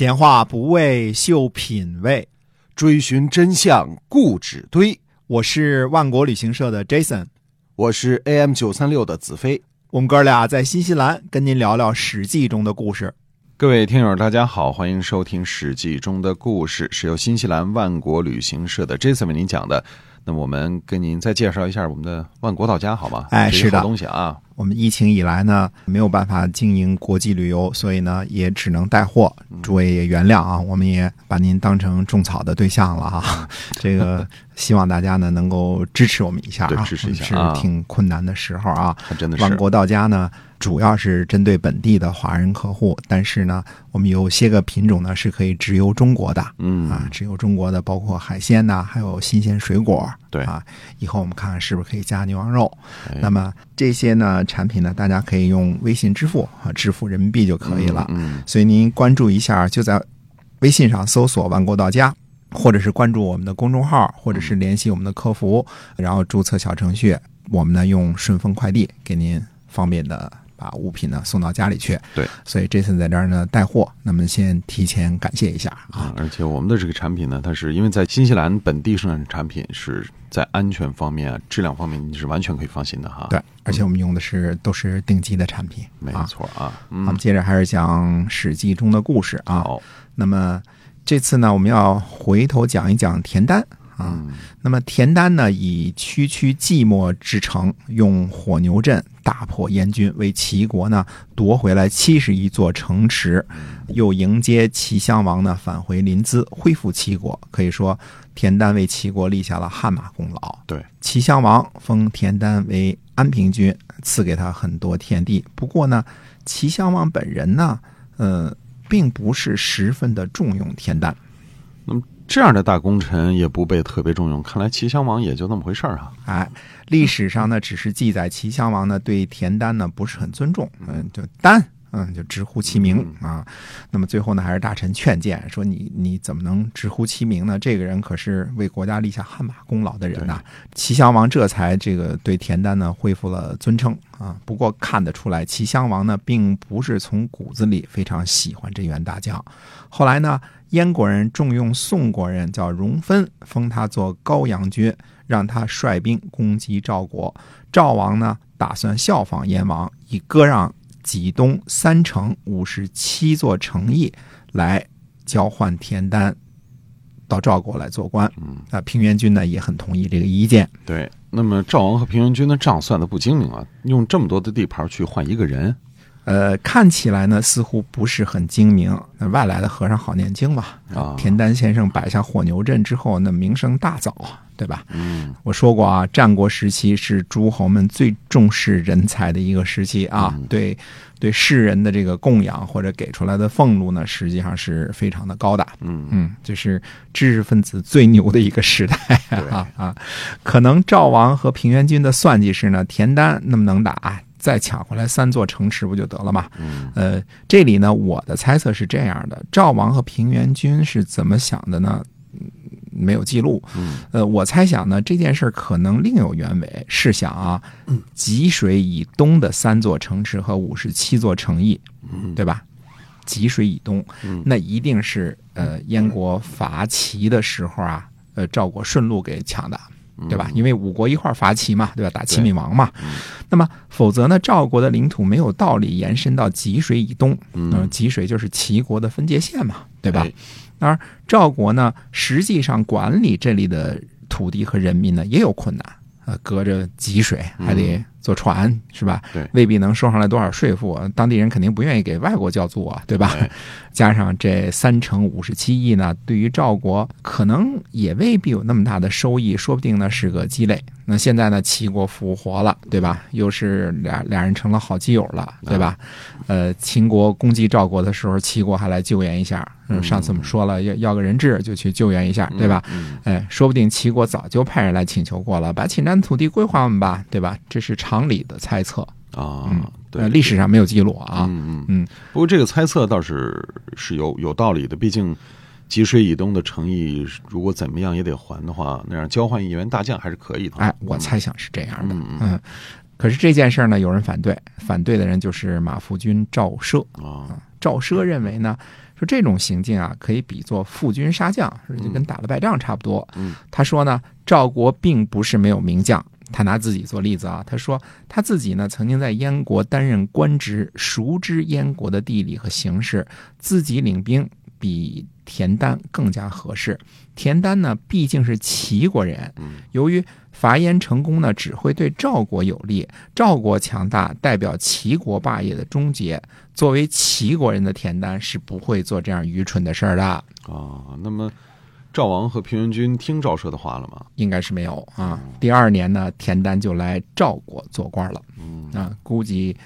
闲话不为秀品味，追寻真相固执堆。我是万国旅行社的 Jason，我是 AM 九三六的子飞。我们哥俩在新西兰跟您聊聊《史记》中的故事。各位听友，大家好，欢迎收听《史记》中的故事，是由新西兰万国旅行社的 Jason 为您讲的。那么我们跟您再介绍一下我们的万国到家，好吗？哎，是的，好东西啊。我们疫情以来呢，没有办法经营国际旅游，所以呢，也只能带货。诸位也原谅啊，我们也把您当成种草的对象了啊。这个希望大家呢能够支持我们一下啊，支持一下是挺困难的时候啊。真的是万国到家呢。主要是针对本地的华人客户，但是呢，我们有些个品种呢是可以直邮中国的，嗯啊，直邮中国的包括海鲜呐，还有新鲜水果，对啊，以后我们看看是不是可以加牛羊肉。那么这些呢产品呢，大家可以用微信支付啊，支付人民币就可以了。嗯，所以您关注一下，就在微信上搜索“万国到家”，或者是关注我们的公众号，或者是联系我们的客服，然后注册小程序，我们呢用顺丰快递给您方便的。把物品呢送到家里去，对，所以 Jason 在这儿呢带货，那么先提前感谢一下啊。而且我们的这个产品呢，它是因为在新西兰本地生产产品，是在安全方面、啊、质量方面你是完全可以放心的哈。对，而且我们用的是都是顶级的产品，没错啊。我们接着还是讲《史记》中的故事啊。好，那么这次呢，我们要回头讲一讲田丹。啊，那么田丹呢，以区区寂寞之城，用火牛阵大破燕军，为齐国呢夺回来七十一座城池，又迎接齐襄王呢返回临淄，恢复齐国。可以说，田丹为齐国立下了汗马功劳。对，齐襄王封田丹为安平君，赐给他很多田地。不过呢，齐襄王本人呢，呃，并不是十分的重用田丹。那么。这样的大功臣也不被特别重用，看来齐襄王也就那么回事儿啊。哎，历史上呢，只是记载齐襄王呢对田丹呢不是很尊重，嗯，就丹，嗯，就直呼其名啊。那么最后呢，还是大臣劝谏说：“你你怎么能直呼其名呢？这个人可是为国家立下汗马功劳的人呐。”齐襄王这才这个对田丹呢恢复了尊称啊。不过看得出来，齐襄王呢并不是从骨子里非常喜欢这员大将。后来呢？燕国人重用宋国人，叫荣芬，封他做高阳君，让他率兵攻击赵国。赵王呢，打算效仿燕王，以割让济东三城五十七座城邑来交换田单到赵国来做官。嗯，啊，平原君呢也很同意这个意见。对，那么赵王和平原君的账算的不精明啊，用这么多的地盘去换一个人。呃，看起来呢，似乎不是很精明。那外来的和尚好念经嘛。啊，田丹先生摆下火牛阵之后，那名声大噪，对吧？嗯，我说过啊，战国时期是诸侯们最重视人才的一个时期啊。对，对世人的这个供养或者给出来的俸禄呢，实际上是非常的高的。嗯嗯，这是知识分子最牛的一个时代啊啊！可能赵王和平原君的算计是呢，田丹那么能打。再抢回来三座城池不就得了吗？嗯，呃，这里呢，我的猜测是这样的：赵王和平原君是怎么想的呢？没有记录。嗯，呃，我猜想呢，这件事可能另有原委。试想啊，济水以东的三座城池和五十七座城邑，对吧？济水以东，那一定是呃燕国伐齐的时候啊，呃赵国顺路给抢的。对吧？因为五国一块伐齐嘛，对吧？打齐闵王嘛。那么，否则呢？赵国的领土没有道理延伸到济水以东。嗯，济水就是齐国的分界线嘛，对吧？而赵国呢，实际上管理这里的土地和人民呢，也有困难。呃，隔着济水还得坐船，是吧？对，未必能收上来多少税赋，当地人肯定不愿意给外国交租啊，对吧？加上这三乘五十七亿呢，对于赵国可能也未必有那么大的收益，说不定呢是个鸡肋。那现在呢，齐国复活了，对吧？又是俩俩人成了好基友了，对吧？呃，秦国攻击赵国的时候，齐国还来救援一下。嗯，上次我们说了，要要个人质就去救援一下，对吧？哎，说不定齐国早就派人来请求过了，把侵占土地归还我们吧，对吧？这是常理的猜测啊。嗯，对，历史上没有记录啊。嗯嗯嗯。不过这个猜测倒是是有有道理的，毕竟。济水以东的诚意，如果怎么样也得还的话，那样交换一员大将还是可以的。哎，我猜想是这样的。嗯嗯。可是这件事呢，有人反对，反对的人就是马服君赵奢啊。赵奢认为呢，说这种行径啊，可以比作负军杀将，就跟打了败仗差不多。嗯他说呢，赵国并不是没有名将。他拿自己做例子啊，他说他自己呢曾经在燕国担任官职，熟知燕国的地理和形势，自己领兵比田丹更加合适。田丹呢毕竟是齐国人，嗯由于伐燕成功呢，只会对赵国有利。赵国强大，代表齐国霸业的终结。作为齐国人的田丹是不会做这样愚蠢的事儿的，啊，那么赵王和平原君听赵奢的话了吗？应该是没有啊。第二年呢，田丹就来赵国做官了，嗯啊，估计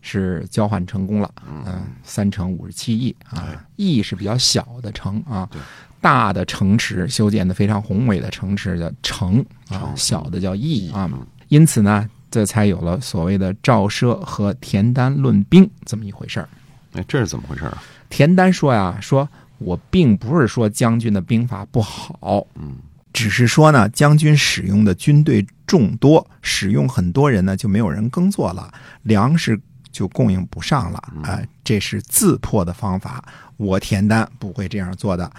是交换成功了，嗯、三城五十七亿啊，亿是比较小的城啊对，大的城池修建的非常宏伟的城池叫城啊，小的叫邑啊。嗯，因此呢，这才有了所谓的赵奢和田丹论兵这么一回事儿。哎，这是怎么回事啊？田丹说呀，说我并不是说将军的兵法不好，嗯。只是说呢，将军使用的军队众多，使用很多人呢，就没有人耕作了，粮食就供应不上了啊、这是自破的方法。我田丹不会这样做的。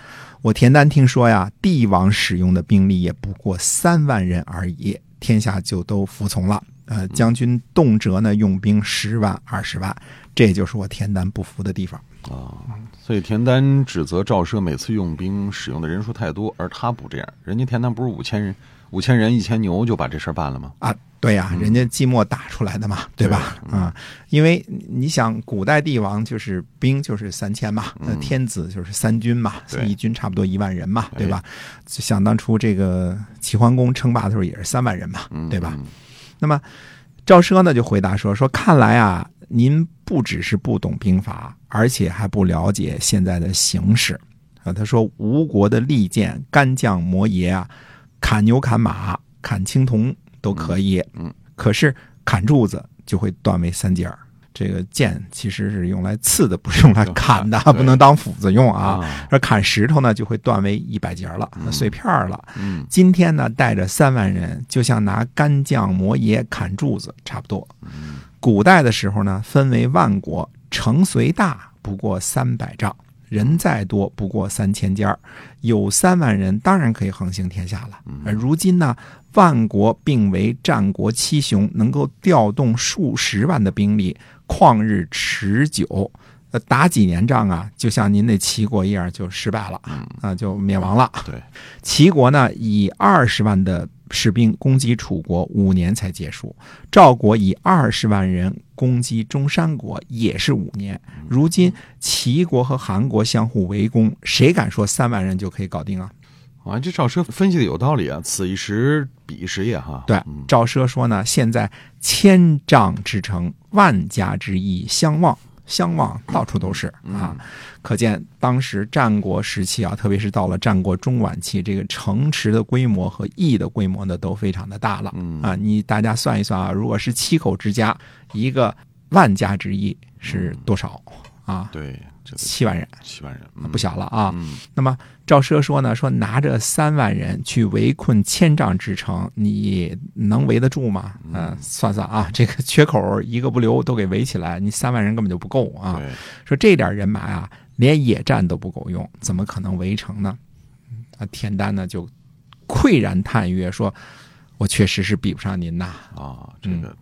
我田丹听说呀，帝王使用的兵力也不过三万人而已，天下就都服从了。呃，将军动辄呢用兵十万、二十万，这就是我田丹不服的地方。啊，所以田丹指责赵奢每次用兵使用的人数太多，而他不这样。人家田丹不是五千人、五千人、一千牛就把这事儿办了吗？啊，对呀、人家寂寞打出来的嘛，对吧？啊，因为你想，古代帝王就是兵就是三千嘛，那天子就是三军嘛，对一军差不多一万人嘛，对吧？就想当初这个齐桓公称霸的时候也是三万人嘛，嗯，对吧？嗯那么赵奢呢就回答说：“说看来啊，您不只是不懂兵法，而且还不了解现在的形势。”啊，他说吴国的利剑、干将、摩耶啊，砍牛、砍马、砍青铜都可以，嗯，可是砍柱子就会断为三截儿。这个剑其实是用来刺的，不是用来砍的，不能当斧子用啊。啊，而砍石头呢，就会断为一百截儿了，碎片儿了。嗯今天呢，带着三万人，就像拿干将摩耶砍柱子差不多。古代的时候呢，分为万国，城虽大不过三百丈，人再多不过三千家儿，有三万人，当然可以横行天下了。而如今呢，万国并为战国七雄，能够调动数十万的兵力，旷日持久。呃，打几年仗啊，就像您那齐国一样，就失败了，啊，就灭亡了。对，齐国呢以二十万的士兵攻击楚国，五年才结束；赵国以二十万人攻击中山国，也是五年。如今齐国和韩国相互围攻，谁敢说三万人就可以搞定啊？啊，这赵奢分析的有道理啊，此一时彼一时也哈。对嗯，赵奢说呢，现在千丈之城，万家之邑相望。相望到处都是啊，可见当时战国时期啊，特别是到了战国中晚期，这个城池的规模和邑的规模呢都非常的大了嗯。啊。你大家算一算啊，如果是七口之家，一个万家之邑是多少啊？对，这个七万人，七万人嗯不小了啊。嗯那么赵奢说呢，说拿着三万人去围困千丈之城，你能围得住吗？嗯、算算啊，这个缺口一个不留都给围起来，你三万人根本就不够啊。说这点人马啊，连野战都不够用，怎么可能围城呢？啊，田丹呢就喟然叹曰：“说，我确实是比不上您呐。啊，这嗯个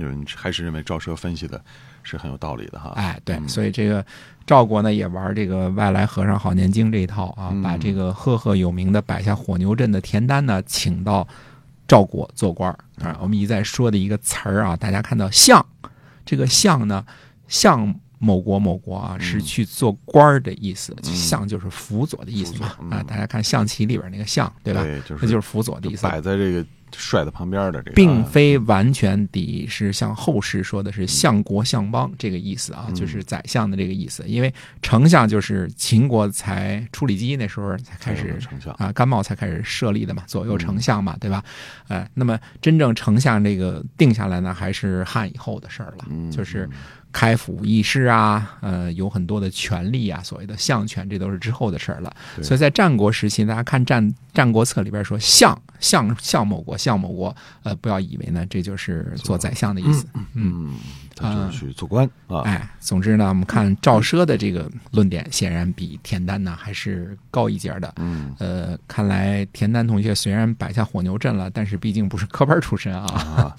有人还是认为赵奢分析的是很有道理的哈。哎，对，嗯所以这个赵国呢也玩这个外来和尚好念经这一套啊，嗯把这个赫赫有名的摆下火牛阵的田丹呢请到赵国做官儿啊。我们一再说的一个词儿啊，大家看到相，这个相呢，相某国某国啊，是去做官儿的意思，相就是辅佐的意思嘛嗯啊。大家看象棋里边那个相，对吧？对，就是那就是辅佐的意思。摆在这个帅的旁边的这个，并非完全抵是像后世说的是相国相邦这个意思啊，嗯就是宰相的这个意思。因为丞相就是秦国才处理机那时候才开始丞相啊，甘茂才开始设立的嘛，左右丞相嘛，对吧？呃，那么真正丞相这个定下来呢，还是汉以后的事儿了，嗯就是开府议事啊，呃，有很多的权利啊，所谓的相权，这都是之后的事儿了。所以在战国时期，大家看战《战国策》里边说相相相某国相某国，呃，不要以为呢这就是做宰相的意思。嗯，他就是去做官啊。哎，总之呢，我们看赵奢的这个论点，显然比田丹呢还是高一截的。嗯呃，看来田丹同学虽然摆下火牛阵了，但是毕竟不是科班出身啊，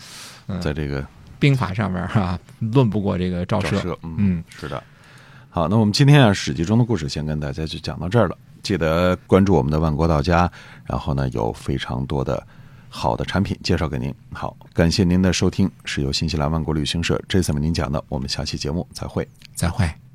啊，在这个兵法上面哈、论不过这个赵奢。赵，嗯嗯，是的。好，那我们今天啊《史记》中的故事先跟大家就讲到这儿了。记得关注我们的万国到家，然后呢有非常多的好的产品介绍给您。好，感谢您的收听，是由新西兰万国旅行社 Jason 为您讲的。我们下期节目再会。再会。